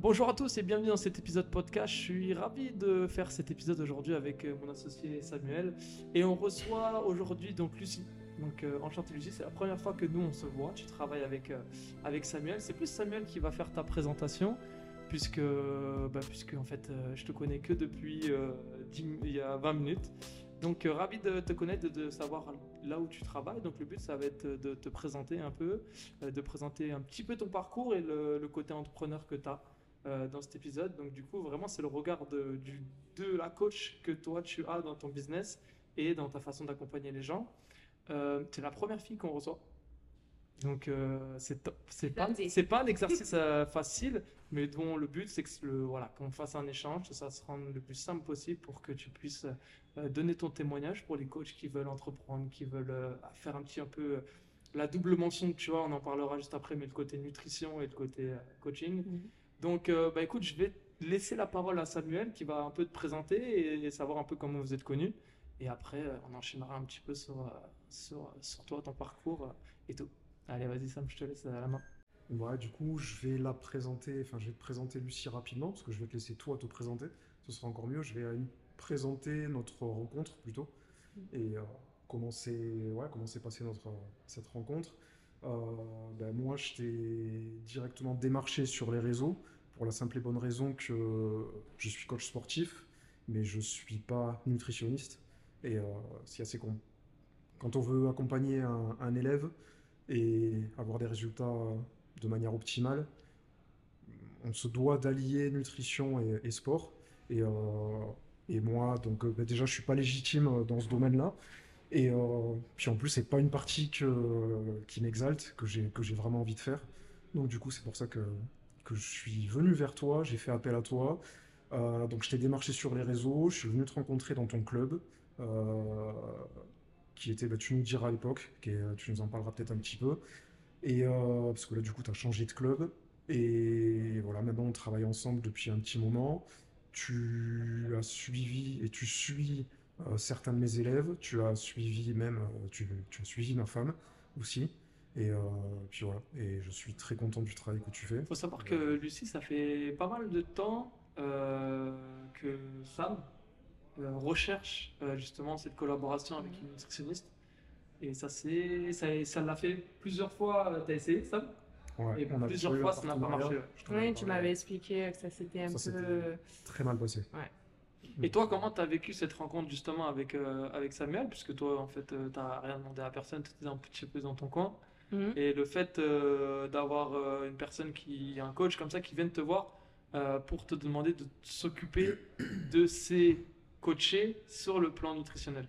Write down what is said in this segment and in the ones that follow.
Bonjour à tous et bienvenue dans cet épisode podcast. Je suis ravi de faire cet épisode aujourd'hui avec euh, mon associé Samuel et on reçoit aujourd'hui donc Lucie. Donc euh, enchanté Lucie, c'est la première fois que nous on se voit. Tu travailles avec euh, Samuel. C'est plus Samuel qui va faire ta présentation puisque bah, puisque en fait euh, je te connais que depuis euh, 10 il y a 20 minutes. Donc euh, ravi de te connaître, de, savoir là où tu travailles. Donc le but ça va être de te présenter un peu, euh, de présenter un petit peu ton parcours et le, le côté entrepreneur que tu as euh, dans cet épisode. Donc du coup, vraiment, c'est le regard de, du, de la coach que toi, tu as dans ton business et dans ta façon d'accompagner les gens. Euh, c'est la première fille qu'on reçoit. Donc euh, c'est top. C'est pas, c'est pas un exercice euh, facile, mais dont le but c'est que le, voilà, qu'on fasse un échange, que ça se rende le plus simple possible pour que tu puisses euh, donner ton témoignage pour les coachs qui veulent entreprendre, qui veulent faire un petit un peu la double mention tu vois, on en parlera juste après, mais le côté nutrition et le côté coaching. Donc, euh, bah, écoute, je vais laisser la parole à Samuel qui va un peu te présenter et, et savoir un peu comment vous êtes connus. Et après, euh, on enchaînera un petit peu sur, euh, sur, sur toi, ton parcours et tout. Allez, vas-y, Sam, je te laisse euh, la main. Ouais, du coup, je vais la présenter, enfin, je vais te présenter Lucie rapidement, parce que je vais te laisser toi te présenter. Ce sera encore mieux. Je vais présenter notre rencontre plutôt, et euh, comment c'est, ouais, comment s'est passée notre, cette rencontre. Euh, ben, moi, je t'ai directement démarché sur les réseaux, pour la simple et bonne raison que je suis coach sportif, mais je suis pas nutritionniste, et euh, c'est assez con. Quand on veut accompagner un, élève et avoir des résultats de manière optimale, on se doit d'allier nutrition et, sport. Et, euh, et moi, donc bah, déjà, je suis pas légitime dans ce domaine-là. Et euh, puis en plus, c'est pas une partie qui m'exalte, que j'ai vraiment envie de faire. Donc du coup, c'est pour ça que, je suis venu vers toi, j'ai fait appel à toi. Euh, donc je t'ai démarché sur les réseaux, je suis venu te rencontrer dans ton club, euh, qui était, bah, tu nous diras à l'époque, tu nous en parleras peut-être un petit peu. Et parce que là, du coup, tu as changé de club. Et voilà, maintenant, on travaille ensemble depuis un petit moment. Tu as suivi et tu suis certains de mes élèves. Tu as suivi même, euh, tu, tu as suivi ma femme aussi. Et euh, puis voilà, et je suis très content du travail que tu fais. Il faut savoir que Lucie, ça fait pas mal de temps euh, que Sam euh, recherche euh, justement cette collaboration avec une nutritionniste. Et ça, c'est, ça, ça l'a fait plusieurs fois. Tu as essayé, Sam? Ouais, Et on a plusieurs fois, ça n'a pas marché, ouais. Tu m'avais expliqué que ça s'était un Ça, peu. Très mal passé. Et toi, comment tu as vécu cette rencontre justement avec, euh, avec Samuel? Puisque toi, en fait, tu n'as rien demandé à personne, tu étais un petit peu dans ton coin. Mhm. Et le fait euh, d'avoir euh, une personne qui, un coach comme ça, qui vienne te voir euh, pour te demander de s'occuper de ses coachés sur le plan nutritionnel.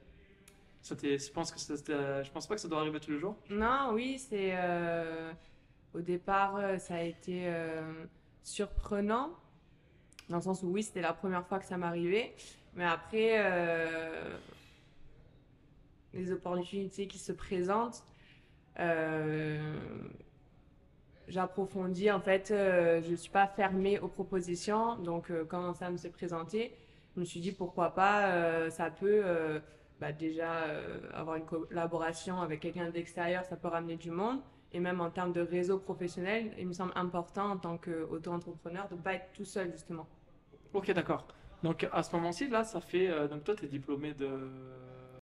Ça je pense que ça, je pense pas que ça doit arriver tous les jours. Non, oui, c'est. euh, Au départ, euh, ça a été euh, surprenant, dans le sens où oui, c'était la première fois que ça m'arrivait. Mais après, euh, les opportunités qui se présentent, euh, j'approfondis. En fait, euh, je ne suis pas fermée aux propositions. Donc, quand ça me s'est présenté, je me suis dit pourquoi pas, ça peut bah, déjà avoir une collaboration avec quelqu'un d'extérieur, ça peut ramener du monde. Et même en termes de réseau professionnel, il me semble important en tant qu'auto-entrepreneur de ne pas être tout seul, justement. Ok, d'accord. Donc à ce moment-ci, là, ça fait. euh, donc toi, tu es diplômé de.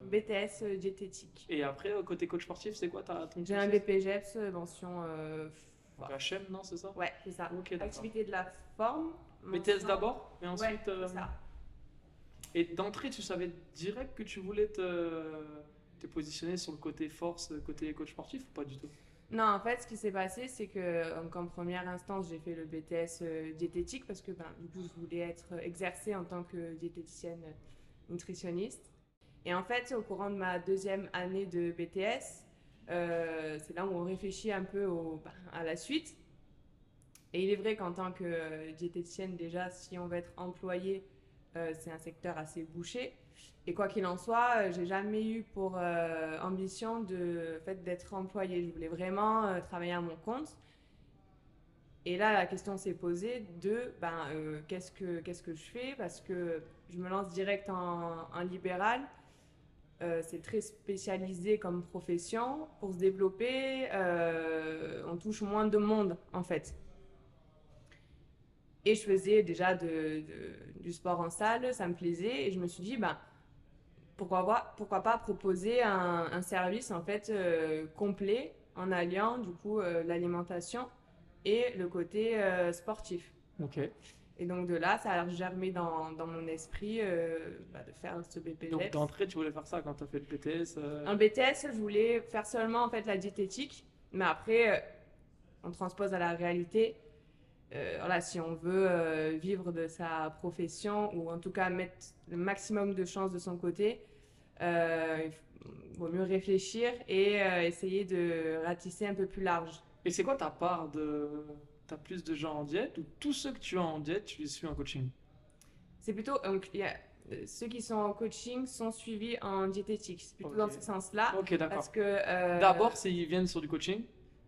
BTS euh, diététique. Et après, euh, côté coach sportif, c'est quoi ta, ton J'ai un cursus BPGEPS, euh, mention. euh, Donc, HM, non, c'est ça? Ouais, c'est ça. Ok, d'accord. Activité de la forme. BTS mention- d'abord, et ensuite. Ouais, euh, c'est ça. Et d'entrée, tu savais direct que tu voulais te, te positionner sur le côté force, côté coach sportif ou pas du tout? Non, en fait, ce qui s'est passé, c'est que en première instance, j'ai fait le BTS euh, diététique parce que ben, du coup, je voulais être exercée en tant que diététicienne euh, nutritionniste. Et en fait, au courant de ma deuxième année de BTS, euh, c'est là où on réfléchit un peu ben, à la suite. Et il est vrai qu'en tant que euh, diététicienne, déjà, si on veut être employé, euh, c'est un secteur assez bouché. Et quoi qu'il en soit, euh, j'ai jamais eu pour euh, ambition de fait d'être employée. Je voulais vraiment euh, travailler à mon compte. Et là, la question s'est posée de ben, qu'est-ce que qu'est-ce que je fais? Parce que je me lance direct en, libéral. C'est très spécialisé comme profession. Pour se développer, on touche moins de monde en fait. Et je faisais déjà de, de- du sport en salle, ça me plaisait. Et je me suis dit, ben, pourquoi pas, pourquoi pas proposer un, un service en fait euh, complet en alliant du coup euh, l'alimentation et le côté euh, sportif. Ok. Et donc de là, ça a germé dans, dans mon esprit bah, de faire ce BPDS. Donc d'entrée, tu voulais faire ça quand tu as fait le BTS Un BTS, je voulais faire seulement en fait la diététique, mais après, on transpose à la réalité. Euh, voilà, si on veut euh, vivre de sa profession ou en tout cas mettre le maximum de chances de son côté, euh, il vaut mieux réfléchir et essayer de ratisser un peu plus large. Et c'est quoi ta part de. T'as plus de gens en diète ou tous ceux que tu as en diète, tu les suis en coaching? C'est plutôt donc, y a, ceux qui sont en coaching sont suivis en diététique. C'est plutôt dans ce sens-là. Ok, d'accord. Parce que D'abord, ils viennent sur du coaching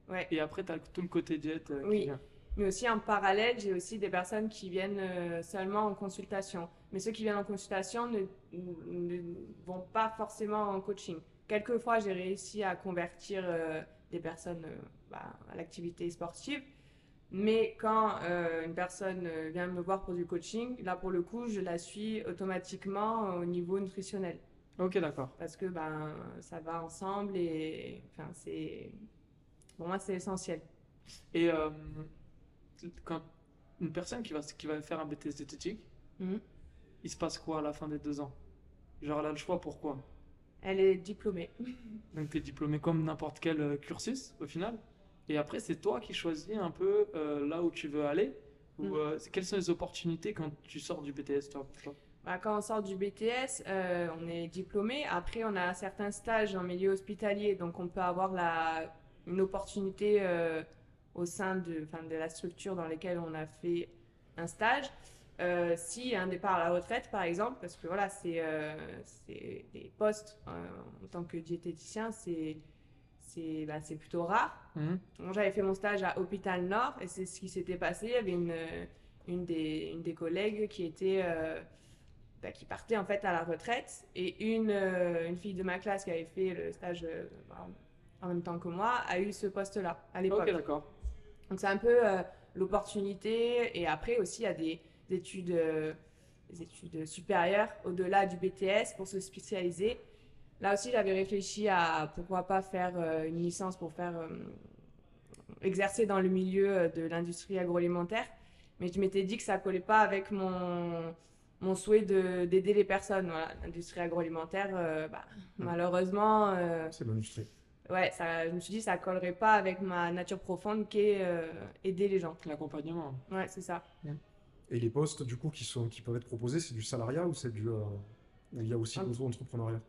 ouais. et après, tu as tout le côté diète euh, qui Oui. vient. Mais aussi en parallèle, j'ai aussi des personnes qui viennent euh, seulement en consultation. Mais ceux qui viennent en consultation ne, ne vont pas forcément en coaching. Quelquefois, j'ai réussi à convertir euh, des personnes euh, bah, à l'activité sportive. Mais quand euh, une personne vient me voir pour du coaching, là pour le coup, je la suis automatiquement au niveau nutritionnel. Ok, d'accord. Parce que ben, ça va ensemble et enfin, c'est... pour moi, c'est essentiel. Et quand une personne qui va, qui va faire un BTS diététique, Mhm. il se passe quoi à la fin des deux ans? Genre, elle a le choix, pourquoi? Elle est diplômée. Donc, tu es diplômé comme n'importe quel euh, cursus au final. Et après, c'est toi qui choisis un peu euh, là où tu veux aller. Ou Mm. euh, quelles sont les opportunités quand tu sors du BTS, toi, Bah, quand on sort du BTS, euh, on est diplômé. Après, on a certains stages en milieu hospitalier, donc on peut avoir la, une opportunité au sein de, enfin, de la structure dans laquelle on a fait un stage. Euh, si un départ à la retraite, par exemple, parce que voilà, c'est euh, c'est des postes euh, en tant que diététicien, c'est c'est bah, c'est plutôt rare. Bon, J'avais fait mon stage à Hôpital Nord et c'est ce qui s'était passé. Il y avait une, une, des, une des collègues qui était euh, bah, qui partait en fait à la retraite et une, euh, une fille de ma classe qui avait fait le stage euh, en même temps que moi a eu ce poste-là à l'époque. Ok, d'accord. Donc c'est un peu euh, l'opportunité et après aussi il y a des, des études, euh, des études supérieures au-delà du BTS pour se spécialiser. Là aussi j'avais réfléchi à pourquoi pas faire euh, une licence pour faire exercer dans le milieu de l'industrie agroalimentaire, mais je m'étais dit que ça collait pas avec mon mon souhait de- d'aider les personnes. Voilà, l'industrie agroalimentaire, euh, bah, malheureusement, euh, C'est l'industrie. Ouais, ça, je me suis dit ça collerait pas avec ma nature profonde qui est euh, aider les gens. L'accompagnement. Ouais, c'est ça. Et les postes, du coup, qui, sont, qui peuvent être proposés, c'est du salariat ou c'est du. euh, il y a aussi Un- l'auto-entrepreneuriat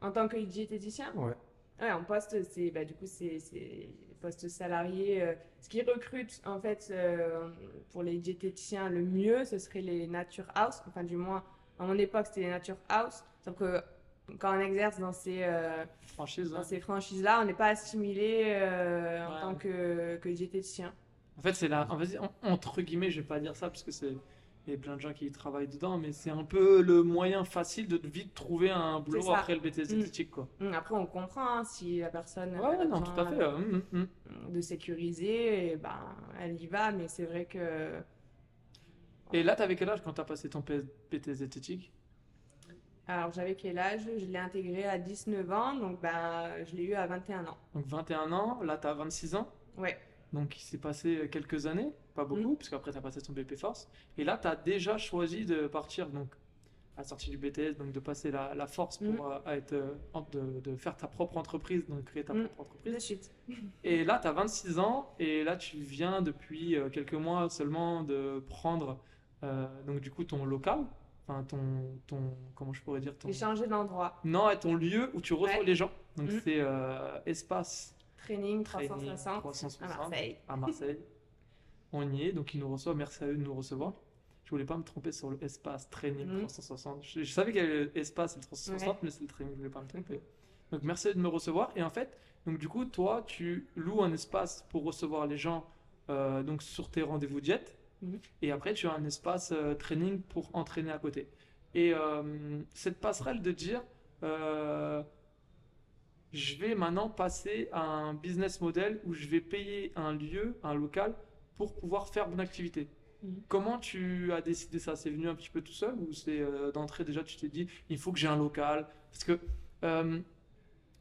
En tant que diététicien, Ouais. ouais, en poste, c'est bah, du coup c'est c'est poste salarié. euh, ce qui recrute en fait euh, pour les diététiciens le mieux, ce serait les nature house. Enfin, du moins, à mon époque, c'était les nature house. Sauf que quand on exerce dans ces euh, Franchise. dans ces franchises-là, on n'est pas assimilé euh, en tant que, que diététicien. En fait, c'est la. en fait, en- entre guillemets, je vais pas dire ça parce que c'est. Il y a plein de gens qui travaillent dedans, mais c'est un peu le moyen facile de vite trouver un boulot après le BTS Mm. diététique, quoi. Hum, Après, on comprend hein, si la personne Ouais, a non, tout à fait. euh, mm, mm, mm. de sécuriser, et ben, elle y va, mais c'est vrai que Et là, t'avais quel âge quand t'as passé ton BTS diététique? Alors, j'avais quel âge? Je l'ai intégré à 19 ans, donc ben, je l'ai eu à 21 ans. Donc 21 ans, là t'as 26 ans? Ouais, Donc il s'est passé quelques années, pas beaucoup, parce qu'après tu as passé ton BP Force. Et là tu as déjà choisi de partir, donc à la sortie du BTS, donc de passer la, la force pour Mhm. euh, être, euh, de, de faire ta propre entreprise, donc créer ta Mhm. propre de entreprise. suite. Et là tu as 26 ans, et là tu viens depuis euh, quelques mois seulement de prendre euh, donc du coup ton local, enfin ton, ton, comment je pourrais dire, ton... Changé d'endroit. Non, et ton lieu où tu reçois Ouais. les gens. Donc Mhm. c'est euh, espace Training Training 360 360 à Marseille. à Marseille. On y est, donc ils nous reçoivent. Merci à eux de nous recevoir. Je voulais pas me tromper sur le espace training Mhm. 360. Je, je savais qu'il y avait l'espace et le 360, mais c'est le training, je voulais pas me tromper. Donc merci à eux de me recevoir. Et en fait, donc du coup, toi, tu loues un espace pour recevoir les gens euh, donc sur tes rendez-vous diète. Et après, tu as un espace euh, training pour entraîner à côté. Et euh, cette passerelle de dire, euh, je vais maintenant passer à un business model où je vais payer un lieu, un local, pour pouvoir faire mon activité. Mhm. Comment tu as décidé ça? C'est venu un petit peu tout seul ou c'est d'entrée déjà tu t'es dit il faut que j'ai un local? Parce que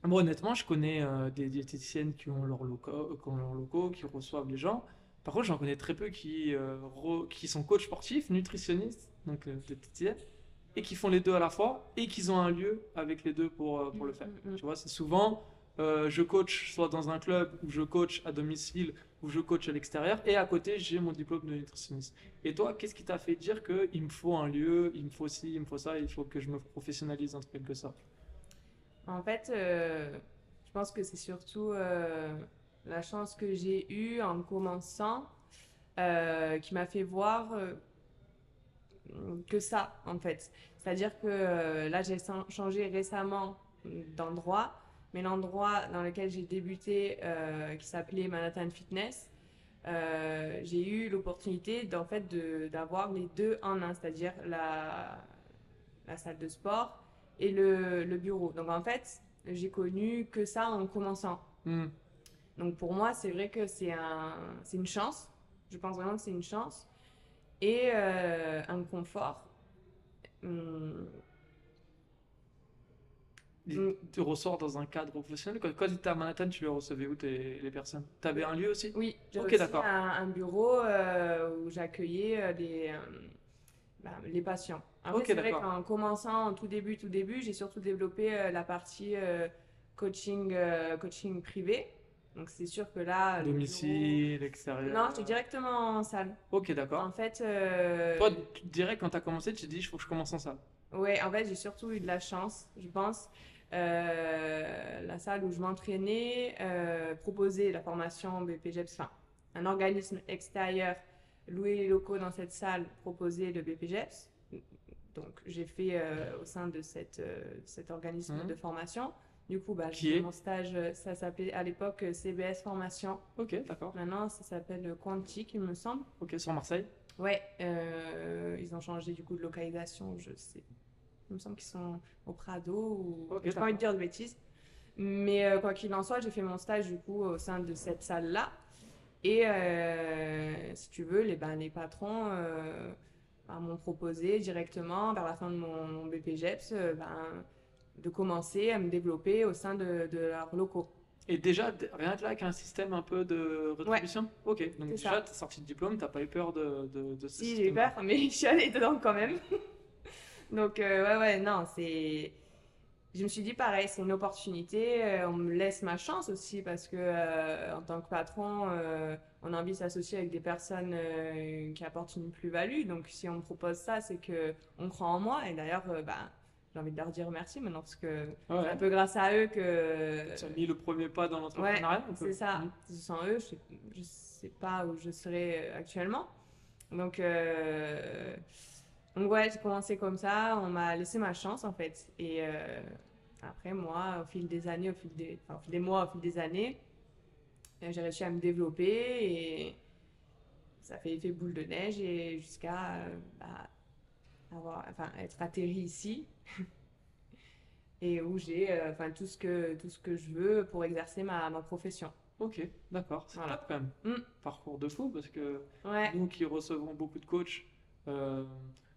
moi honnêtement je connais des diététiciennes qui ont leurs locaux, qui ont leurs locaux, qui reçoivent les gens. Par contre j'en connais très peu qui, euh, re- qui sont coachs sportifs, nutritionnistes, donc euh, et qui font les deux à la fois et qui ont un lieu avec les deux pour, euh, pour le faire. Mm, mm, mm. Tu vois, c'est souvent euh, je coach soit dans un club ou je coach à domicile ou je coach à l'extérieur et à côté j'ai mon diplôme de nutritionniste. Et toi, qu'est-ce qui t'a fait dire que il me faut un lieu, il me faut ci, il me faut ça, il faut que je me professionnalise en quelque sorte? En fait, je pense que c'est surtout la chance que j'ai eue en commençant euh, qui m'a fait voir euh, que ça, en fait. C'est-à-dire que euh, là, j'ai changé récemment d'endroit, mais l'endroit dans lequel j'ai débuté, qui s'appelait Manhattan Fitness, j'ai eu l'opportunité d'en fait d'avoir les deux en un, c'est-à-dire la, salle de sport et le, le bureau. Donc en fait, j'ai connu que ça en commençant. Hmm. Donc pour moi, c'est vrai que c'est un, c'est une chance. Je pense vraiment que c'est une chance et euh, un confort. Hum. Tu ressors dans un cadre professionnel? Quand, quand tu étais à Manhattan, tu recevais où tes- les personnes? Tu avais un lieu aussi? Oui, j'ai Ok, aussi d'accord. un, un bureau euh, où j'accueillais les, euh, bah, les patients. Après, Ok, c'est vrai qu'en commençant en tout début, tout début, j'ai surtout développé euh, la partie coaching, coaching privé. Donc c'est sûr que là, bureau- Domicile, extérieur. Non, j'étais directement en salle. Ok, d'accord. En fait, euh, Toi, dirais quand tu as commencé, tu te dis il faut que je commence en salle. Ouais, en fait, j'ai surtout eu de la chance, je pense. Euh, la salle où je m'entraînais euh, proposait la formation BPGEPS, enfin, un organisme extérieur louait les locaux dans cette salle proposait le BPGEPS. Donc, j'ai fait euh, au sein de cette, euh, cet organisme Mhm. de formation. Du coup, bah, j'ai est mon stage, euh, ça s'appelait à l'époque euh, CBS Formation. Ok, d'accord. Maintenant, ça s'appelle Quantique, il me semble. Ok, sur Marseille. Ouais, euh, ils ont changé du coup de localisation, je sais. Il me semble qu'ils sont au Prado ou. Ok, J'ai pas envie de dire de bêtises. Mais euh, quoi qu'il en soit, j'ai fait mon stage du coup au sein de cette salle-là. Et euh, si tu veux, les, ben, les patrons euh, ben, m'ont proposé directement vers la fin de mon, mon BPGEPS euh, ben, de commencer à me développer au sein de, de leurs locaux. Et déjà, rien que là, avec un système un peu de rétribution Ok, donc déjà, tu sorti de diplôme, t'as pas eu peur de, de, de ce Si, j'ai eu peur, mais je suis allée dedans quand même. Donc, euh, ouais, ouais, non, c'est. Je me suis dit pareil, c'est une opportunité. euh, on me laisse ma chance aussi parce que, euh, en tant que patron, euh, on a envie de s'associer avec des personnes qui apportent une plus-value. Donc, si on me propose ça, c'est que on croit en moi. Et d'ailleurs, bah, j'ai envie de leur dire merci maintenant parce que c'est Ouais. un peu grâce à eux que. Tu as mis le premier pas dans l'entrepreneuriat peu. C'est ça. Mhm. Sans eux, je sais, je sais pas où je serais euh, actuellement. Donc, euh, donc ouais, j'ai commencé comme ça. On m'a laissé ma chance en fait. Et euh, après, moi, au fil des années, au fil des, enfin, au fil des mois, au fil des années, euh, j'ai réussi à me développer et ça fait effet boule de neige et jusqu'à bah, avoir, enfin, être atterri ici. Et où j'ai euh, enfin, tout, ce que, tout ce que je veux pour exercer ma, ma profession. Ok, d'accord, c'est Voilà. top quand même. Mm. Parcours de fou parce que Ouais, nous qui recevons beaucoup de coachs euh,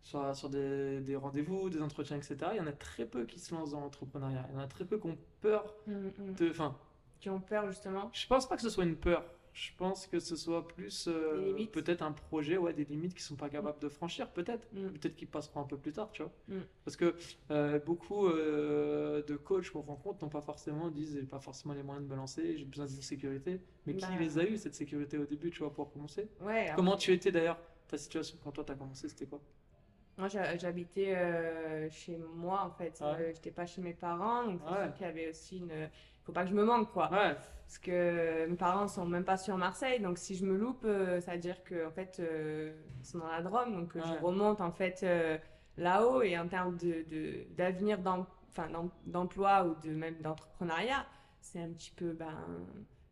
sur, sur des, des rendez-vous, des entretiens, etc., il y en a très peu qui se lancent dans l'entrepreneuriat. Il y en a très peu qui ont peur Mm, mm. de. Enfin, qui ont peur justement. je pense pas que ce soit une peur. Je pense que ce soit plus euh, peut-être un projet, ouais, des limites qu'ils sont pas capables de franchir, peut-être. Mm. Peut-être qu'ils passeront un peu plus tard, tu vois. Mm. Parce que euh, beaucoup euh, de coachs qu'on rencontre n'ont pas forcément, disent, j'ai pas forcément les moyens de me lancer, j'ai besoin d'une sécurité. Mais qui Bah. les a eu, cette sécurité au début, tu vois, pour commencer? Ouais, Comment tu étais d'ailleurs? Ta situation quand toi t'as commencé, c'était quoi? Moi j'ha- j'habitais chez moi en fait. Ouais. Euh, J'étais pas chez mes parents, donc c'est Ouais. sûr qu'il y avait aussi une. Faut pas que je me manque quoi. Ouais, Parce que mes parents sont même pas sur Marseille, donc si je me loupe, euh, ça veut dire que en fait, euh, ils sont dans la Drôme, donc euh, Ouais. je remonte en fait euh, là-haut et en termes de d'avenir enfin, d'emploi ou de même d'entrepreneuriat, c'est un petit peu ben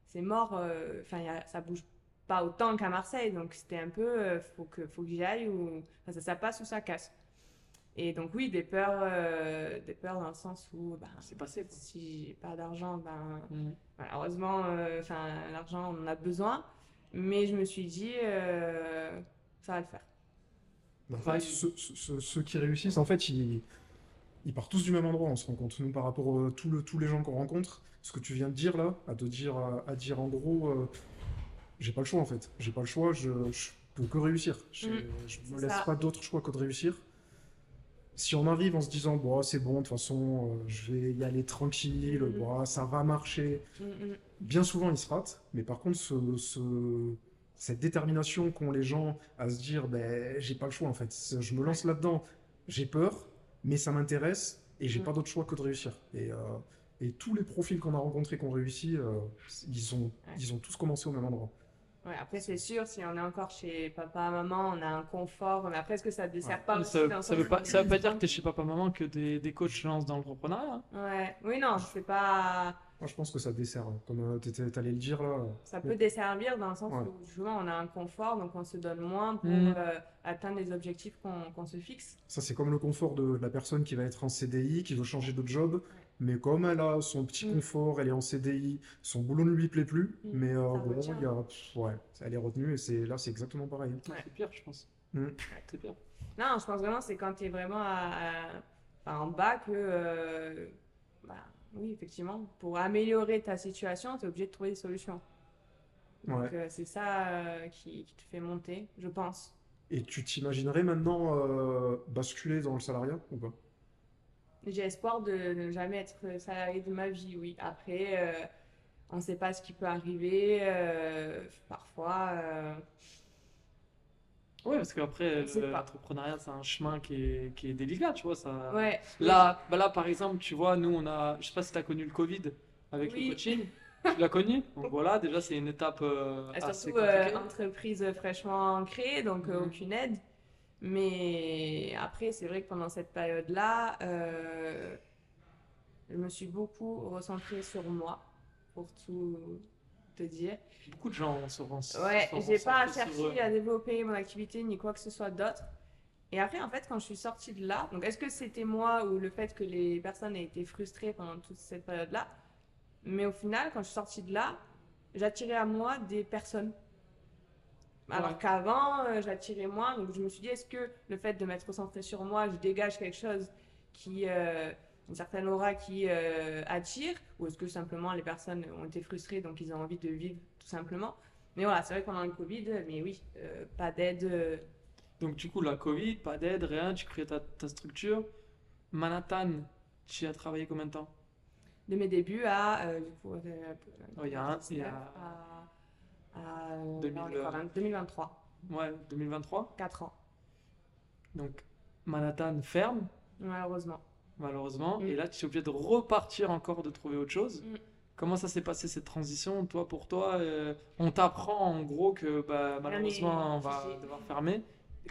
c'est mort. euh, Enfin, a- ça bouge pas autant qu'à Marseille, donc c'était un peu euh, faut que faut que j'y aille ou ça passe ou ça casse. Et donc oui, des peurs, euh, des peurs dans le sens où ben, c'est passé. quoi. si j'ai pas d'argent, ben Mm. Malheureusement, euh, enfin, l'argent, on en a besoin. Mais je me suis dit, euh, ça va le faire. En fait, ceux, ceux- ceux qui réussissent, en fait, ils, ils partent tous du même endroit, on se rend compte. Nous, par rapport à tous le- tous les gens qu'on rencontre, ce que tu viens de dire là, à te dire, à, à dire en gros, euh, j'ai pas le choix en fait. J'ai pas le choix, je, je peux que réussir. J'ai- Mm, je me laisse ça. pas d'autre choix que de réussir. Si on arrive en se disant, bon, c'est bon, de toute façon, euh, je vais y aller tranquille, Mm. bon, ça va marcher, Mm, bien souvent ils se ratent, mais par contre, ce, ce- cette détermination qu'ont les gens à se dire, ben, j'ai pas le choix en fait, je me lance là-dedans, j'ai peur, mais ça m'intéresse et j'ai Mm. pas d'autre choix que de réussir. Et, euh, et tous les profils qu'on a rencontrés, qui ont réussi, euh, ils, ont, ils ont tous commencé au même endroit. Ouais, après, c'est sûr, si on est encore chez papa, maman, on a un confort. Mais après, est-ce que ça ne dessert Ouais. pas ça, sens veut pas, ça veut pas dire que t'es chez papa-maman que des, des coachs lancent dans l'entrepreneuriat. hein. Ouais, oui, non, c'est pas. Moi, je pense que ça dessert, hein. comme euh, t'étais- t'allais le dire là. Ça Mais- peut desservir dans le sens Ouais. où justement on a un confort, donc on se donne moins pour Mm. euh, atteindre les objectifs qu'on qu'on se fixe. Ça, c'est comme le confort de la personne qui va être en CDI, qui veut changer de job, mais comme elle a son petit Mm. confort, elle est en CDI, son boulot ne lui plaît plus, Mm. mais euh, bon, il y a, pff, ouais, elle est retenue et c'est là, c'est exactement pareil. Ouais. C'est pire, je pense. Mm. C'est pire. Non, je pense vraiment c'est quand tu es vraiment à- à- enfin, en bas que, euh, bah, oui, effectivement, pour améliorer ta situation, tu es obligé de trouver des solutions. Donc Ouais. euh, c'est ça euh, qui, qui te fait monter, je pense. Et tu t'imaginerais maintenant euh, basculer dans le salariat ou pas? J'ai espoir de ne jamais être salarié de ma vie, oui. Après, euh, on ne sait pas ce qui peut arriver. euh, parfois, euh, Ouais, parce qu'après, l'entrepreneuriat, c'est un chemin qui est, qui est délicat, tu vois. Ça... ouais. Là, bah là, par exemple, tu vois, nous, on a. Je sais pas si tu as connu le Covid avec Oui. le coaching. Tu l'as connu? Donc voilà, déjà, c'est une étape euh, Et assez Surtout euh, entreprise fraîchement créée, donc euh, Mhm. aucune aide. Mais après, c'est vrai que pendant cette période-là, euh, je me suis beaucoup recentrée sur moi, pour tout te dire. Beaucoup de gens se rensent. Ouais, j'ai pas recentrent cherché à développer mon activité ni quoi que ce soit d'autre. Et après, en fait, quand je suis sortie de là, donc est-ce que c'était moi ou le fait que les personnes aient été frustrées pendant toute cette période-là? Mais au final, quand je suis sortie de là, j'attirais à moi des personnes. Alors Ouais. qu'avant, euh, j'attirais moins. Donc je me suis dit, est-ce que le fait de m'être concentrée sur moi, je dégage quelque chose qui, euh, une certaine aura qui euh, attire Ou est-ce que simplement les personnes ont été frustrées, donc ils ont envie de vivre tout simplement mais voilà, c'est vrai que pendant le Covid, mais oui, pas d'aide. Donc, du coup, la Covid, pas d'aide, rien, tu crées ta, ta structure. Manhattan, tu y as travaillé combien de temps? de mes débuts à, euh, du coup, euh, Oh, il y a un- il y a- à, euh, 2000, là, on est quoi, 20 2023, Ouais, 2023. 4 ans, Donc, Manhattan ferme, malheureusement. malheureusement. Mm. Et là, tu es obligé de repartir encore, de trouver autre chose. Mm. Comment ça s'est passé cette transition, toi, pour toi? euh, on t'apprend en gros que bah, malheureusement, on va devoir fermer.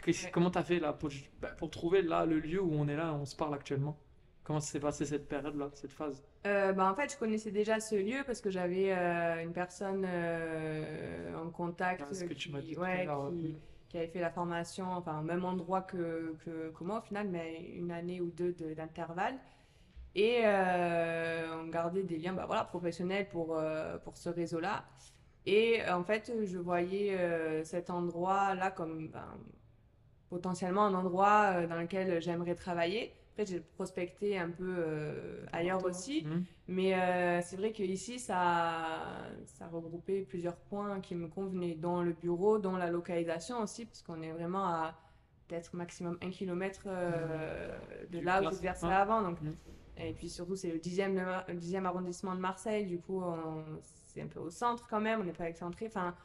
Ouais. Comment t'as fait là pour, bah, pour trouver là le lieu où on est là, on se parle actuellement? Comment ça s'est passé cette période-là, cette phase? Euh, bah, en fait, je connaissais déjà ce lieu parce que j'avais euh, une personne euh, en contact Ah, ce que tu qui, m'as dit ouais, qui, avait fait la formation, enfin, au même endroit que, que, que moi au final, mais une année ou deux de- d'intervalle. Et on gardait des liens bah, voilà, professionnels pour, pour ce réseau-là. Et en fait, je voyais cet endroit-là comme ben, potentiellement un endroit dans lequel j'aimerais travailler. Après, j'ai prospecté un peu euh, ailleurs aussi. Mhm. Mais euh, c'est vrai qu'ici, ça, ça regroupait plusieurs points qui me convenaient, dont le bureau, dont la localisation aussi, parce qu'on est vraiment à peut-être maximum un kilomètre euh, de Du là où j'exerçais ouais. avant. Donc, Mhm. Et puis surtout, c'est le 10e, de Mar- le 10e arrondissement de Marseille, du coup, on- c'est un peu au centre quand même, on n'est pas excentré. Enfin,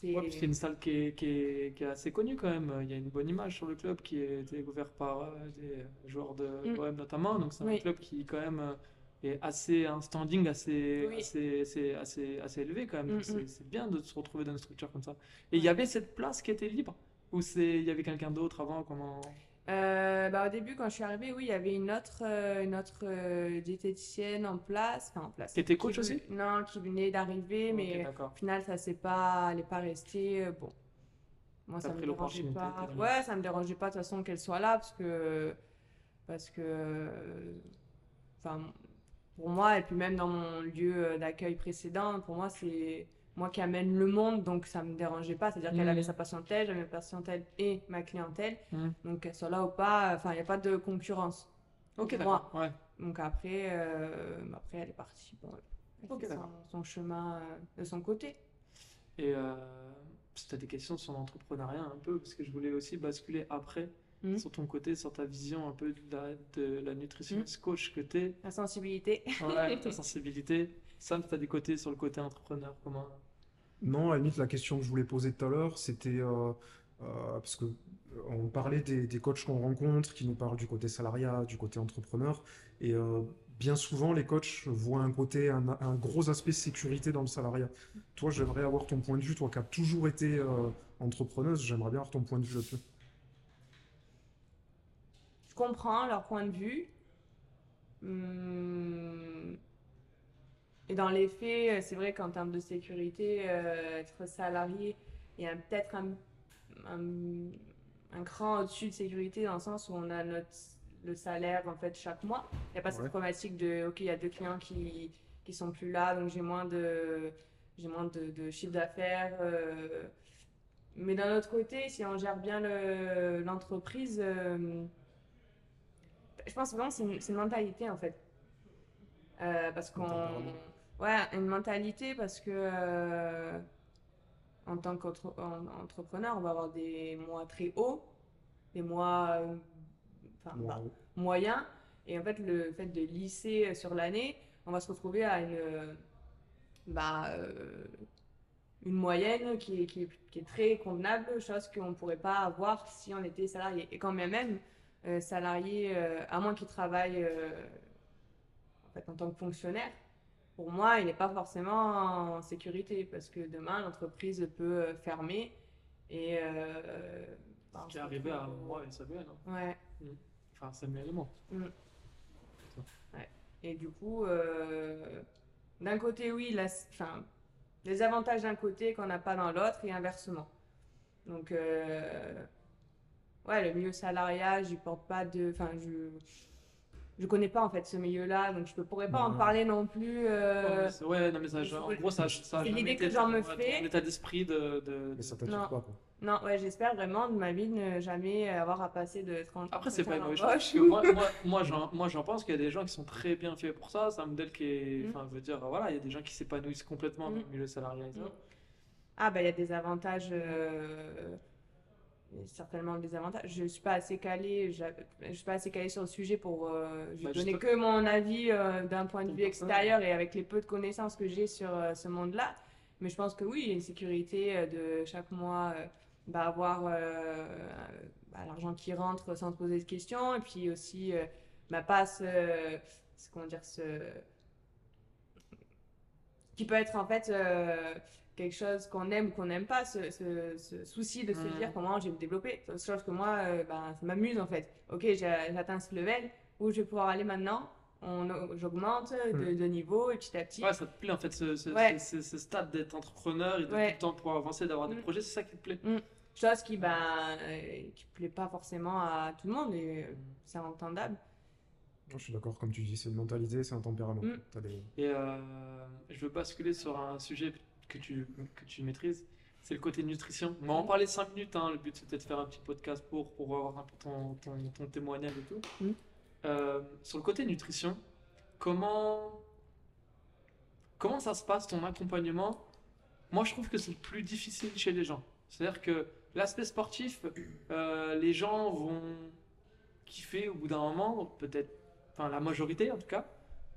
c'est. Ouais, une salle qui est, qui est- qui est assez connue quand même. Il y a une bonne image sur le club qui est été ouvert par euh, des joueurs de Mm. l'OM notamment. Donc c'est un club qui quand même euh, est assez un standing assez, Oui. assez, assez, assez, assez élevé quand même. Mm, mm. c'est c'est bien de se retrouver dans une structure comme ça. Et il y avait cette place qui était libre? Ou c'est il y avait quelqu'un d'autre avant? Comment? Euh, bah, au début, quand je suis arrivée, oui, il y avait une autre, euh, une autre euh, diététicienne en place. Enfin, en place. Qui était coach ve- aussi? Non, qui venait d'arriver, mais au final, ça s'est pas, elle n'est pas restée. Bon, moi, ça me dérangeait pas. Ouais, ça me dérangeait pas de toute façon qu'elle soit là, parce que, parce que, enfin, pour moi, et puis même dans mon lieu d'accueil précédent, pour moi, c'est moi qui amène le monde, donc ça me dérangeait pas. C'est-à-dire qu'elle Mhm. avait sa patientèle, j'avais ma patientèle et ma clientèle. Mhm. Donc qu'elle soit là ou pas, enfin, il n'y a pas de concurrence. Ok, d'accord. Ouais. Donc après, euh, après elle est partie. Bon, elle Ok, fait son, son chemin euh, de son côté. Et euh, si tu as des questions sur l'entrepreneuriat un peu, parce que je voulais aussi basculer après Mhm. sur ton côté, sur ta vision un peu de la, de la nutritionniste coach que tu es, sensibilité. ouais, ta sensibilité. Sam, tu as des côtés sur le côté entrepreneur, comment Non, à la limite, la question que je voulais poser tout à l'heure, c'était euh, euh, parce que euh, on parlait des, des coachs qu'on rencontre, qui nous parlent du côté salariat, du côté entrepreneur, et bien souvent, les coachs voient un côté, un, gros aspect sécurité dans le salariat. Toi, j'aimerais avoir ton point de vue, toi qui as toujours été entrepreneuse, j'aimerais bien avoir ton point de vue là-dessus. Je comprends leur point de vue. Hum, Et dans les faits, euh, c'est vrai qu'en termes de sécurité, euh, être salarié, il y a peut-être un, un, un cran au-dessus de sécurité dans le sens où on a notre, le salaire en fait chaque mois. Il n'y a pas cette problématique de OK, il y a deux clients qui qui sont plus là, donc j'ai moins de j'ai moins de, de chiffre d'affaires. euh. Mais d'un autre côté, si on gère bien le- l'entreprise, euh, je pense vraiment que c'est une, une mentalité en fait. Euh, parce qu'on. Ouais, une mentalité parce que euh, en tant qu'entrepreneur, on va avoir des mois très hauts, des mois euh, enfin, bah, moyens. Et en fait, le fait de lisser sur l'année, on va se retrouver à une, bah, euh, une moyenne qui est, qui, est, qui est très convenable, chose qu'on ne pourrait pas avoir si on était salarié. Et quand même, salarié, à moins qu'il travaille en, fait, en tant que fonctionnaire, pour moi, il n'est pas forcément en sécurité parce que demain, l'entreprise peut euh, fermer et. Euh, bah, on Qui est arrivé à moi et Samuel. hein. Ouais. Enfin, Samuel et moi. Et du coup, euh, d'un côté, oui, la, enfin, les avantages d'un côté qu'on n'a pas dans l'autre et inversement. Donc, euh, ouais, le milieu salariat, j'y porte pas de. Enfin, je. Je connais pas en fait ce milieu-là, donc je ne pourrais pas en parler non plus. euh, Ouais, mais c'est- ouais, non, mais ça, en gros, ça, ça C'est l'idée que j'en me fais. état d'esprit de, de- Mais ça t'attire pas, quoi. Non, ouais, j'espère vraiment de ma vie ne jamais avoir à passer de 30 Après, c'est pas une mauvaise chose. moi, moi, moi, j'en, moi, j'en pense qu'il y a des gens qui sont très bien faits pour ça. C'est un modèle qui est. Mm. Enfin, je veux dire, voilà, il y a des gens qui s'épanouissent complètement dans Mm. le milieu salarial et tout. Mm. Ah, ben il y a des avantages, euh, certainement des avantages. Je suis pas assez calée, je suis pas assez calée sur le sujet pour euh, Bah, donner que mon avis euh, d'un point de vue extérieur et avec les peu de connaissances que j'ai sur euh, ce monde-là. Mais je pense que oui, il y a une sécurité euh, de chaque mois bah, avoir bah, l'argent qui rentre sans se poser de questions et puis aussi bah, pas ce- comment dire, ce, qui peut être en fait quelque chose qu'on aime ou qu'on n'aime pas, ce, ce- ce souci de se Mhm. dire comment je vais me développer. C'est chose que moi, euh, ben, ça m'amuse en fait. Ok, atteint ce level, où je vais pouvoir aller maintenant On- J'augmente de, de niveau et petit à petit. Ouais, ça te plaît en fait, ce, ce, Ouais. ce- ce- ce stade d'être entrepreneur et de Ouais. tout le temps pouvoir avancer, d'avoir des Mm. projets, c'est ça qui te plaît? Chose qui ben, euh, qui plaît pas forcément à tout le monde et euh, c'est entendable. Je suis d'accord, comme tu dis, c'est une mentalité, c'est un tempérament. Mm. Des... Et euh, je veux basculer sur un sujet que tu, que tu maîtrises, c'est le côté nutrition. On va en parler 5 minutes, hein. le but c'était de faire un petit podcast pour, pour avoir un peu ton, ton, ton témoignage et tout. Euh, sur le côté nutrition, comment, comment ça se passe ton accompagnement? Moi je trouve que c'est le plus difficile chez les gens. C'est-à-dire que l'aspect sportif, euh, les gens vont kiffer au bout d'un moment, peut-être, enfin la majorité en tout cas.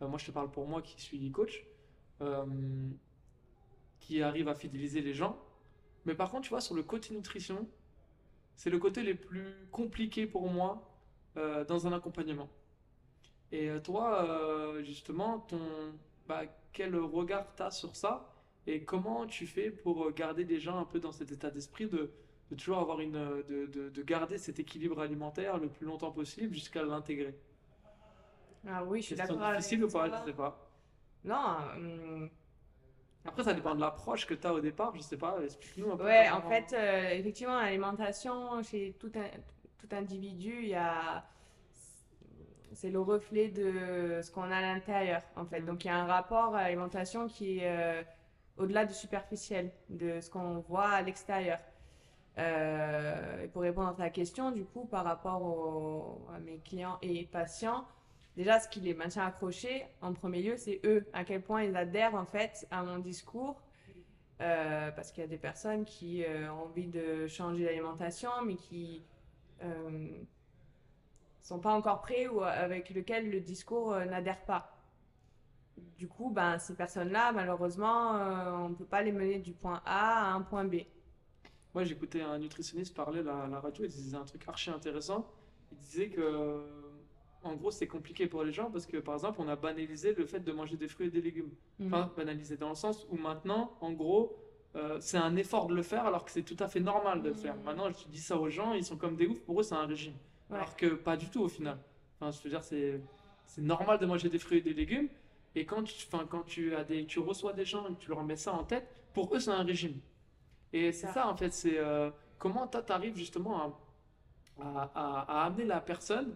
Euh, moi je te parle pour moi qui suis coach qui arrive à fidéliser les gens. Mais par contre, tu vois, sur le côté nutrition, c'est le côté le plus compliqué pour moi euh, dans un accompagnement. Et euh, toi, euh, justement, ton, bah, quel regard tu as sur ça? Et comment tu fais pour garder les gens un peu dans cet état d'esprit de, de toujours avoir une, de, de, de garder cet équilibre alimentaire le plus longtemps possible jusqu'à l'intégrer? Ah oui, je suis d'accord avec difficile ou pas? Je sais pas. Non, hum, Après, ça dépend de l'approche que tu as au départ, je sais pas, explique-nous un peu. Ouais, en fait, euh, effectivement, l'alimentation, chez tout, un, tout individu, il y a... c'est le reflet de ce qu'on a à l'intérieur, en fait. Donc, il y a un rapport à l'alimentation qui est, euh, au-delà du superficiel, de ce qu'on voit à l'extérieur. Euh, pour répondre à ta question, du coup, par rapport à mes clients et patients, déjà, ce qui les maintient accrochés, en premier lieu, c'est eux, à quel point ils adhèrent en fait à mon discours. Euh, parce qu'il y a des personnes qui euh, ont envie de changer d'alimentation, mais qui ne sont pas encore prêts ou avec lesquels le discours n'adhère pas. Du coup, ben, ces personnes-là, malheureusement, on ne peut pas les mener du point A à un point B. Moi, j'écoutais un nutritionniste parler à la radio, il disait un truc archi intéressant. Il disait que, en gros, c'est compliqué pour les gens parce que, par exemple, on a banalisé le fait de manger des fruits et des légumes. Mhm. Enfin, banalisé dans le sens où maintenant, en gros, euh, c'est un effort de le faire alors que c'est tout à fait normal de le faire. Mhm. Maintenant, je dis ça aux gens, ils sont comme des oufs, pour eux, c'est un régime. Alors que pas du tout au final. Enfin, je veux dire, c'est normal de manger des fruits et des légumes. Et quand tu, quand tu, as des, tu reçois des gens et que tu leur mets ça en tête, pour eux, c'est un régime. Et c'est ça, en fait, c'est euh, comment toi, tu arrives justement à, à, amener la personne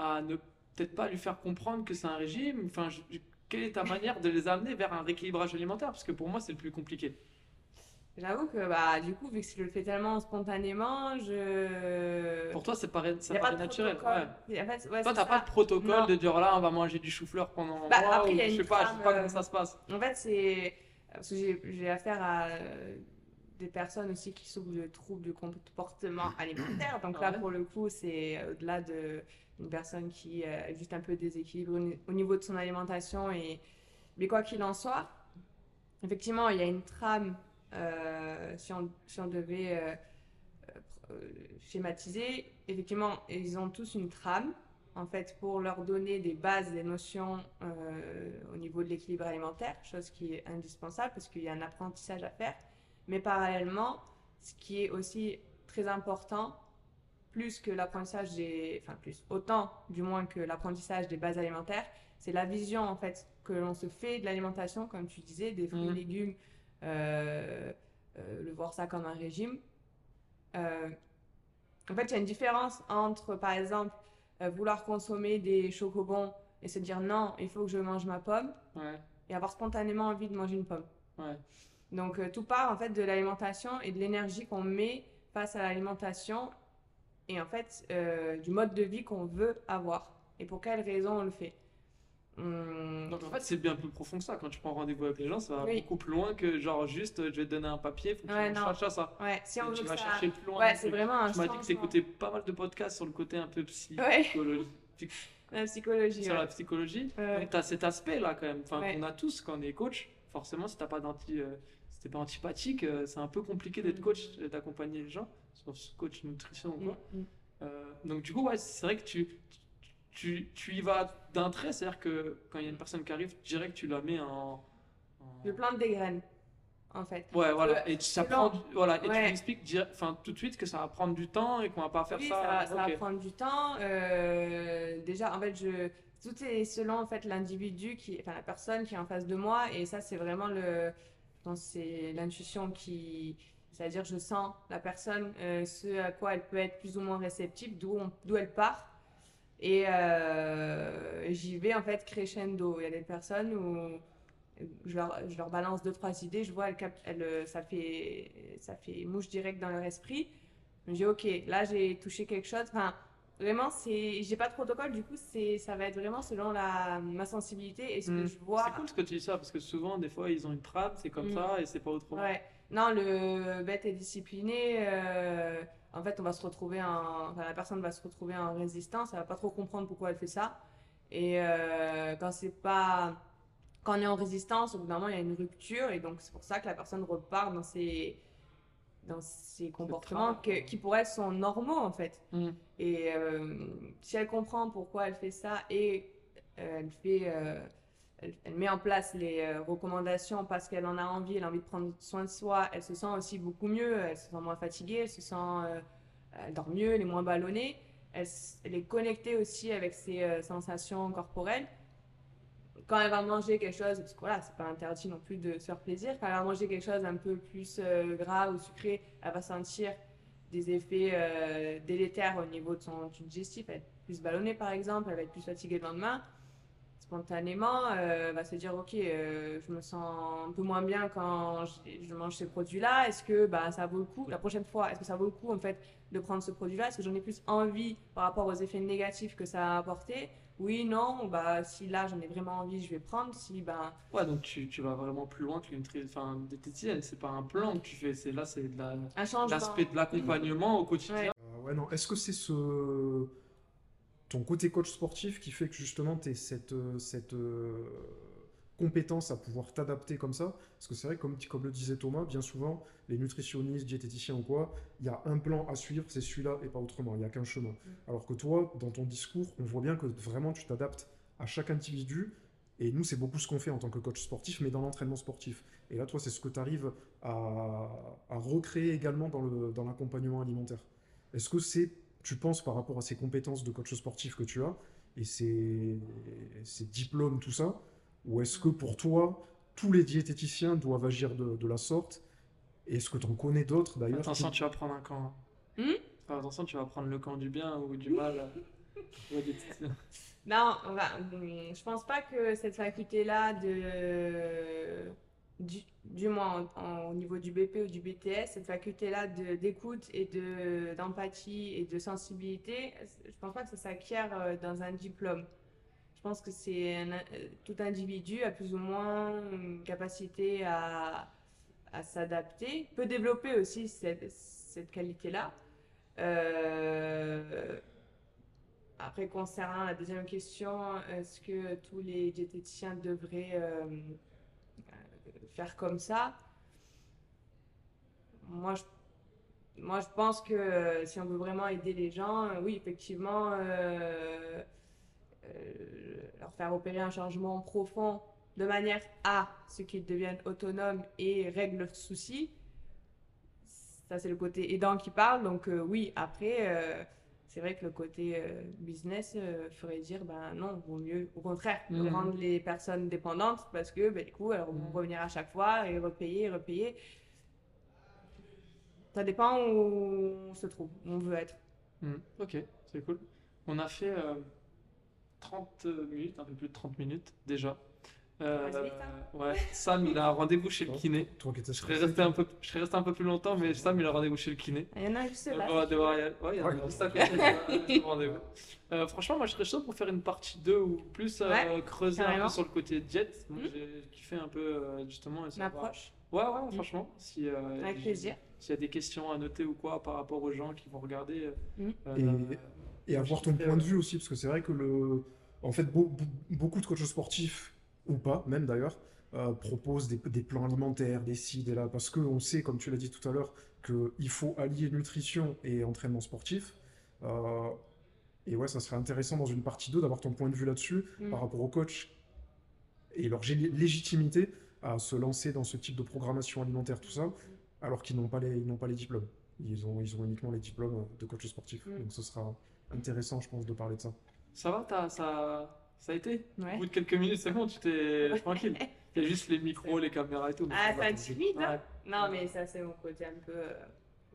à ne peut-être pas lui faire comprendre que c'est un régime. Enfin, quelle est ta manière de les amener vers un rééquilibrage alimentaire? Parce que pour moi, c'est le plus compliqué. J'avoue que bah, du coup, vu que je le fais tellement spontanément, je. Pour toi, c'est pas, ça paraît naturel. Ouais. Ouais, toi, t'as pas de protocole de dire là, on va manger du chou-fleur pendant un bah, mois, ou, je sais pas, je sais pas comment ça se passe. En fait, c'est. Parce que j'ai affaire à des personnes aussi qui souffrent de troubles de comportement alimentaire. Donc là, pour le coup, c'est au-delà d'une personne qui est juste un peu déséquilibrée au niveau de son alimentation. Et... Mais quoi qu'il en soit, effectivement, il y a une trame, euh, si, on, si, on, devait euh, euh, schématiser, effectivement, ils ont tous une trame, en fait, pour leur donner des bases, des notions au niveau de l'équilibre alimentaire, chose qui est indispensable parce qu'il y a un apprentissage à faire. Mais parallèlement, ce qui est aussi très important, plus que l'apprentissage des, enfin plus, autant du moins que l'apprentissage des bases alimentaires, c'est la vision en fait que l'on se fait de l'alimentation, comme tu disais, des fruits et mmh. légumes, euh, euh, le voir ça comme un régime. Euh, en fait, il y a une différence entre, par exemple, vouloir consommer des chocobons et se dire non, il faut que je mange ma pomme, et avoir spontanément envie de manger une pomme. Ouais. Donc euh, tout part en fait de l'alimentation et de l'énergie qu'on met face à l'alimentation et en fait euh, du mode de vie qu'on veut avoir et pour quelles raisons on le fait. Hum. Donc en fait c'est bien plus profond que ça. Quand tu prends rendez-vous avec les gens, ça va beaucoup plus loin que genre juste je vais te donner un papier, faut que ouais, tu cherches ça. Ouais, si on tu vas chercher plus loin. Ouais, c'est vraiment un Tu m'as dit que tu écoutais pas mal de podcasts sur le côté un peu psychologique. La psychologie. Sur la psychologie. Donc tu as cet aspect là quand même. Enfin, qu'on a tous quand on est coach. Forcément, si t'as pas d'anti. Euh, c'est pas antipathique, euh, c'est un peu compliqué d'être mm. coach, d'accompagner les gens, sauf coach nutrition ou quoi. Mm, mm. Euh, donc du coup, ouais, c'est vrai que tu, tu, tu y vas d'un trait, c'est-à-dire que quand il y a une personne qui arrive, direct tu la mets en... en... Je plante des graines, en fait. Ouais, voilà, et ça prend, voilà, et tu m'expliques enfin, tout de suite que ça va prendre du temps et qu'on va pas faire ça. ça va, ça va prendre du temps. Euh, déjà, en fait, je tout est selon en fait l'individu qui enfin la personne qui est en face de moi et ça c'est vraiment le c'est l'intuition qui. C'est-à-dire, je sens la personne, euh, ce à quoi elle peut être plus ou moins réceptive, d'où elle part. Et euh, j'y vais en fait crescendo. Il y a des personnes où je leur, balance deux, trois idées, je vois, elle, elle, ça, fait, ça fait mouche direct dans leur esprit. Je dis, ok, là j'ai touché quelque chose. Enfin, Vraiment, c'est, j'ai pas de protocole, du coup, c'est, ça va être vraiment selon la, ma sensibilité et ce que hmm. je vois. C'est cool ce que tu dis ça, parce que souvent, des fois, ils ont une trame, c'est comme hmm. ça et c'est pas autrement. Ouais. Non, le bête est discipliné. Euh, en fait, on va se retrouver en, enfin, la personne va se retrouver en résistance, elle va pas trop comprendre pourquoi elle fait ça. Et euh, quand c'est pas, quand on est en résistance, au bout d'un moment, il y a une rupture et donc c'est pour ça que la personne repart dans ses dans ses comportements qui pour elle sont normaux en fait. Mm. Et euh, si elle comprend pourquoi elle fait ça et euh, elle fait, euh, elle, met en place les recommandations parce qu'elle en a envie, elle a envie de prendre soin de soi, elle se sent aussi beaucoup mieux, elle se sent moins fatiguée, elle se sent, elle dort mieux, elle est moins ballonnée, elle, elle est connectée aussi avec ses sensations corporelles quand elle va manger quelque chose, parce que voilà, c'est pas interdit non plus de se faire plaisir, quand elle va manger quelque chose un peu plus euh, gras ou sucré, elle va sentir des effets euh, délétères au niveau de son digestif, elle va être plus ballonnée par exemple, elle va être plus fatiguée le lendemain. spontanément, euh, va se dire ok, je me sens un peu moins bien quand je, je mange ces produits-là. Est-ce que bah, ça vaut le coup? La prochaine fois Est-ce que ça vaut le coup en fait de prendre ce produit-là? Est-ce que j'en ai plus envie par rapport aux effets négatifs que ça a apporté? Oui, non. Bah si là j'en ai vraiment envie, je vais prendre. Si bah Ouais, donc tu, tu vas vraiment plus loin que l'unité. Enfin, diététicienne, c'est pas un plan que tu fais. C'est là, c'est l'aspect de l'accompagnement au quotidien. Ouais. Euh, ouais, non. Est-ce que c'est ce ton côté coach sportif qui fait que justement tu cette, euh, cette euh, compétence à pouvoir t'adapter comme ça? Parce que c'est vrai, comme, comme le disait Thomas, bien souvent, les nutritionnistes, diététiciens ou quoi, il y a un plan à suivre, c'est celui-là et pas autrement. Il n'y a qu'un chemin. Alors que toi, dans ton discours, on voit bien que vraiment tu t'adaptes à chaque individu. Et nous, c'est beaucoup ce qu'on fait en tant que coach sportif, mais dans l'entraînement sportif. Et là, toi, c'est ce que tu arrives à, à recréer également dans le, dans l'accompagnement alimentaire. Est-ce que c'est, tu penses, par rapport à ces compétences de coach sportif que tu as, et ces, ces diplômes, tout ça, ou est-ce que pour toi, tous les diététiciens doivent agir de, de la sorte? Et est-ce que tu en connais d'autres d'ailleurs Attention, qui- tu vas prendre un camp. Hmm? Enfin, attention, tu vas prendre le camp du bien ou du mal. Non, on va- hum, je pense pas que cette faculté-là de du, du moins en- en- au niveau du BP ou du BTS, cette faculté-là de d'écoute et de d'empathie et de sensibilité, je pense pas que ça s'acquiert euh, dans un diplôme. Je pense que c'est euh, tout individu a plus ou moins une capacité à, à s'adapter, peut développer aussi cette, cette qualité-là. Euh, après, concernant la deuxième question, est-ce que tous les diététiciens devraient euh, faire comme ça? Moi, je, moi, je pense que si on veut vraiment aider les gens, oui, effectivement, leur faire opérer un changement profond de manière à ce qu'ils deviennent autonomes et règlent leurs soucis. Ça, c'est le côté aidant qui parle. Donc, euh, oui, après, euh, c'est vrai que le côté euh, business euh, ferait dire, ben non, vaut mieux, au contraire, de Mhm. rendre les personnes dépendantes parce que, ben, du coup, elles vont Mhm. revenir à chaque fois et repayer, repayer. Ça dépend où on se trouve, où on veut être. Hmm, ok, c'est cool. On a fait euh, 30 minutes, un peu plus de 30 minutes déjà. Euh, hein. ouais, Sam, il a un rendez-vous chez le kiné. Je serais resté un peu, je serais resté un peu plus longtemps, mais Sam, il a rendez-vous chez le kiné. Il y en a juste là. on va devoir y aller. Ouais, il y en a juste à côté, le rendez-vous. Euh, franchement, moi, je serais chaud pour faire une partie 2 ou plus euh, Ouais, creuser un carrément. peu sur le côté. Donc, Mhm. j'ai kiffé un peu, euh, justement. et Une savoir- approche, Ouais, ouais, franchement. Si, euh, avec plaisir. S'il y a des questions à noter ou quoi par rapport aux gens qui vont regarder. euh, Mhm. Et avoir ton point de vue aussi, parce que c'est vrai que le, en fait, beau- beau- beaucoup de coachs sportifs, ou pas, même d'ailleurs, euh, proposent des, des plans alimentaires, des ci, des là, parce qu'on sait, comme tu l'as dit tout à l'heure, qu'il faut allier nutrition et entraînement sportif. Euh, et ouais, ça serait intéressant dans une partie 2 d'avoir ton point de vue là-dessus Mm. par rapport aux coachs et leur légitimité à se lancer dans ce type de programmation alimentaire, tout ça, alors qu'ils n'ont pas les, ils pas les diplômes. Ils ont, ils ont uniquement les diplômes de coach sportif. Mm. Donc ce sera intéressant, je pense, de parler de ça. Ça va, t'as- ça, ça a été Au Ouais. bout de quelques minutes, c'est bon, tu t'es tranquille. Il y a juste les micros, les caméras et tout. Ah, ça va. ça intimide, hein? Ouais. Non, mais ça, c'est mon côté un peu euh,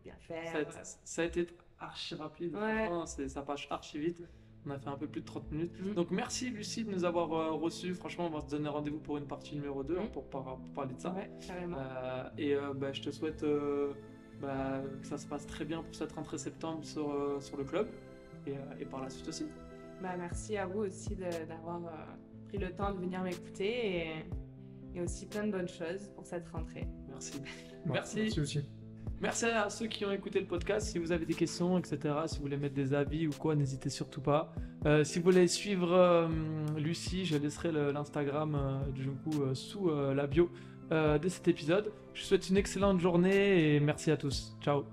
bien faire. Ça a, été, ça a été archi rapide. Ouais. ça passe archi vite. On a fait un peu plus de 30 minutes. Mhm. Donc merci Lucie de nous avoir euh, reçus. Franchement, on va se donner rendez-vous pour une partie numéro 2 Mhm. pour, par- pour parler de ça. Ouais, carrément. Euh, et euh, bah, je te souhaite euh, bah, que ça se passe très bien pour cette rentrée septembre sur, euh, sur le club. Et, euh, et par la suite aussi. Bah, merci à vous aussi d'avoir euh, pris le temps de venir m'écouter et, et aussi plein de bonnes choses pour cette rentrée. Merci. Merci. Merci aussi. Merci à ceux qui ont écouté le podcast. Si vous avez des questions, etc., si vous voulez mettre des avis ou quoi, n'hésitez surtout pas. Euh, si vous voulez suivre euh, Lucie, je laisserai l'Instagram euh, du coup euh, sous euh, la bio euh, de cet épisode. Je vous souhaite une excellente journée et merci à tous. Ciao.